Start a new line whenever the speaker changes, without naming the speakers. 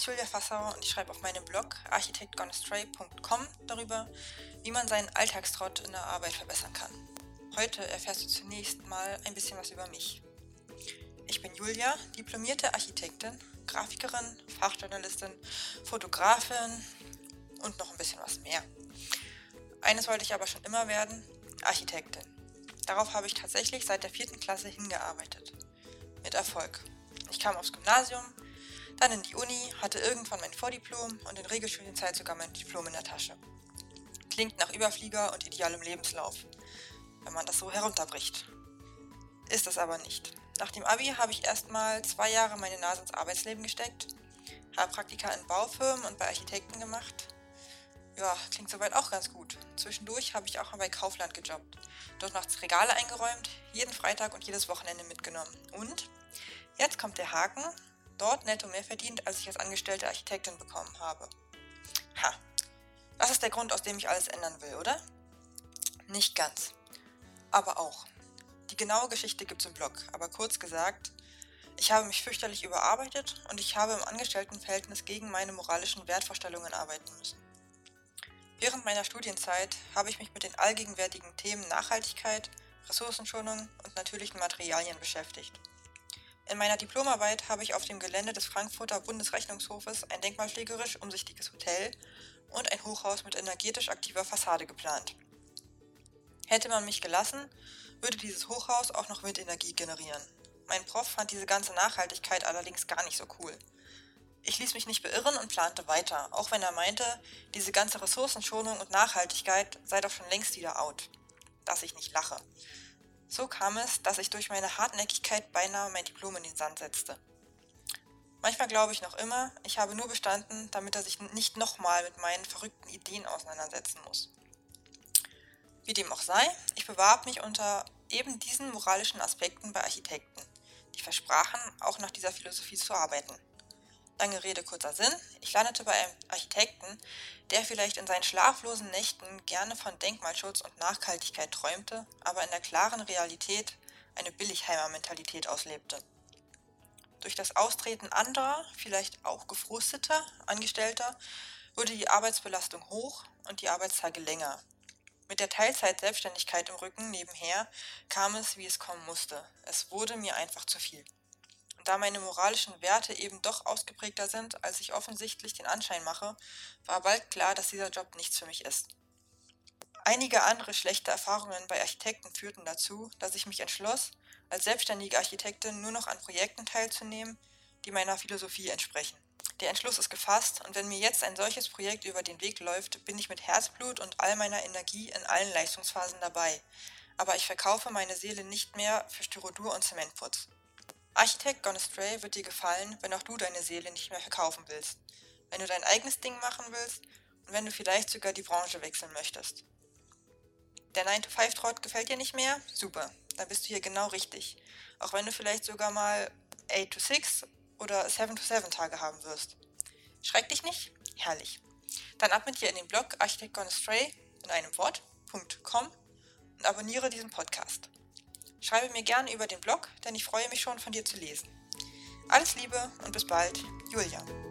ist Julia Fassauer und ich schreibe auf meinem Blog architektgonastray.com darüber, wie man seinen Alltagstrott in der Arbeit verbessern kann. Heute erfährst du zunächst mal ein bisschen was über mich. Ich bin Julia, diplomierte Architektin, Grafikerin, Fachjournalistin, Fotografin und noch ein bisschen was mehr. Eines wollte ich aber schon immer werden, Architektin. Darauf habe ich tatsächlich seit der vierten Klasse hingearbeitet. Mit Erfolg. Ich kam aufs Gymnasium, dann in die Uni, hatte irgendwann mein Vordiplom und in Regelstudienzeit sogar mein Diplom in der Tasche. Klingt nach Überflieger und idealem Lebenslauf, wenn man das so herunterbricht. Ist es aber nicht. Nach dem Abi habe ich erstmal zwei Jahre meine Nase ins Arbeitsleben gesteckt, habe Praktika in Baufirmen und bei Architekten gemacht. Ja, klingt soweit auch ganz gut. Zwischendurch habe ich auch mal bei Kaufland gejobbt. Dort nachts Regale eingeräumt, jeden Freitag und jedes Wochenende mitgenommen. Und jetzt kommt der Haken, dort netto mehr verdient, als ich als angestellte Architektin bekommen habe. Ha, das ist der Grund, aus dem ich alles ändern will, oder? Nicht ganz. Aber auch. Die genaue Geschichte gibt's im Blog, aber kurz gesagt, ich habe mich fürchterlich überarbeitet und ich habe im Angestelltenverhältnis gegen meine moralischen Wertvorstellungen arbeiten müssen. Während meiner Studienzeit habe ich mich mit den allgegenwärtigen Themen Nachhaltigkeit, Ressourcenschonung und natürlichen Materialien beschäftigt. In meiner Diplomarbeit habe ich auf dem Gelände des Frankfurter Bundesrechnungshofes ein denkmalpflegerisch umsichtiges Hotel und ein Hochhaus mit energetisch aktiver Fassade geplant. Hätte man mich gelassen, würde dieses Hochhaus auch noch Windenergie generieren. Mein Prof fand diese ganze Nachhaltigkeit allerdings gar nicht so cool. Ich ließ mich nicht beirren und plante weiter, auch wenn er meinte, diese ganze Ressourcenschonung und Nachhaltigkeit sei doch schon längst wieder out. Dass ich nicht lache. So kam es, dass ich durch meine Hartnäckigkeit beinahe mein Diplom in den Sand setzte. Manchmal glaube ich noch immer, ich habe nur bestanden, damit er sich nicht nochmal mit meinen verrückten Ideen auseinandersetzen muss. Wie dem auch sei, ich bewarb mich unter eben diesen moralischen Aspekten bei Architekten, die versprachen, auch nach dieser Philosophie zu arbeiten. Lange Rede, kurzer Sinn. Ich landete bei einem Architekten, der vielleicht in seinen schlaflosen Nächten gerne von Denkmalschutz und Nachhaltigkeit träumte, aber in der klaren Realität eine Billigheimer-Mentalität auslebte. Durch das Austreten anderer, vielleicht auch gefrusteter Angestellter, wurde die Arbeitsbelastung hoch und die Arbeitstage länger. Mit der Teilzeit-Selbstständigkeit im Rücken nebenher kam es, wie es kommen musste. Es wurde mir einfach zu viel. Da meine moralischen Werte eben doch ausgeprägter sind, als ich offensichtlich den Anschein mache, war bald klar, dass dieser Job nichts für mich ist. Einige andere schlechte Erfahrungen bei Architekten führten dazu, dass ich mich entschloss, als selbstständige Architektin nur noch an Projekten teilzunehmen, die meiner Philosophie entsprechen. Der Entschluss ist gefasst und wenn mir jetzt ein solches Projekt über den Weg läuft, bin ich mit Herzblut und all meiner Energie in allen Leistungsphasen dabei. Aber ich verkaufe meine Seele nicht mehr für Styrodur und Zementputz. Architect Gone Astray wird dir gefallen, wenn auch du deine Seele nicht mehr verkaufen willst, wenn du dein eigenes Ding machen willst und wenn du vielleicht sogar die Branche wechseln möchtest. Der 9-to-5-Trott gefällt dir nicht mehr? Super, dann bist du hier genau richtig. Auch wenn du vielleicht sogar mal 8-to-6 oder 7-to-7 Tage haben wirst. Schreck dich nicht? Herrlich. Dann ab mit dir in den Blog Architect Gone Astray in einem Wort.com und abonniere diesen Podcast. Schreibe mir gerne über den Blog, denn ich freue mich schon von dir zu lesen. Alles Liebe und bis bald, Julia.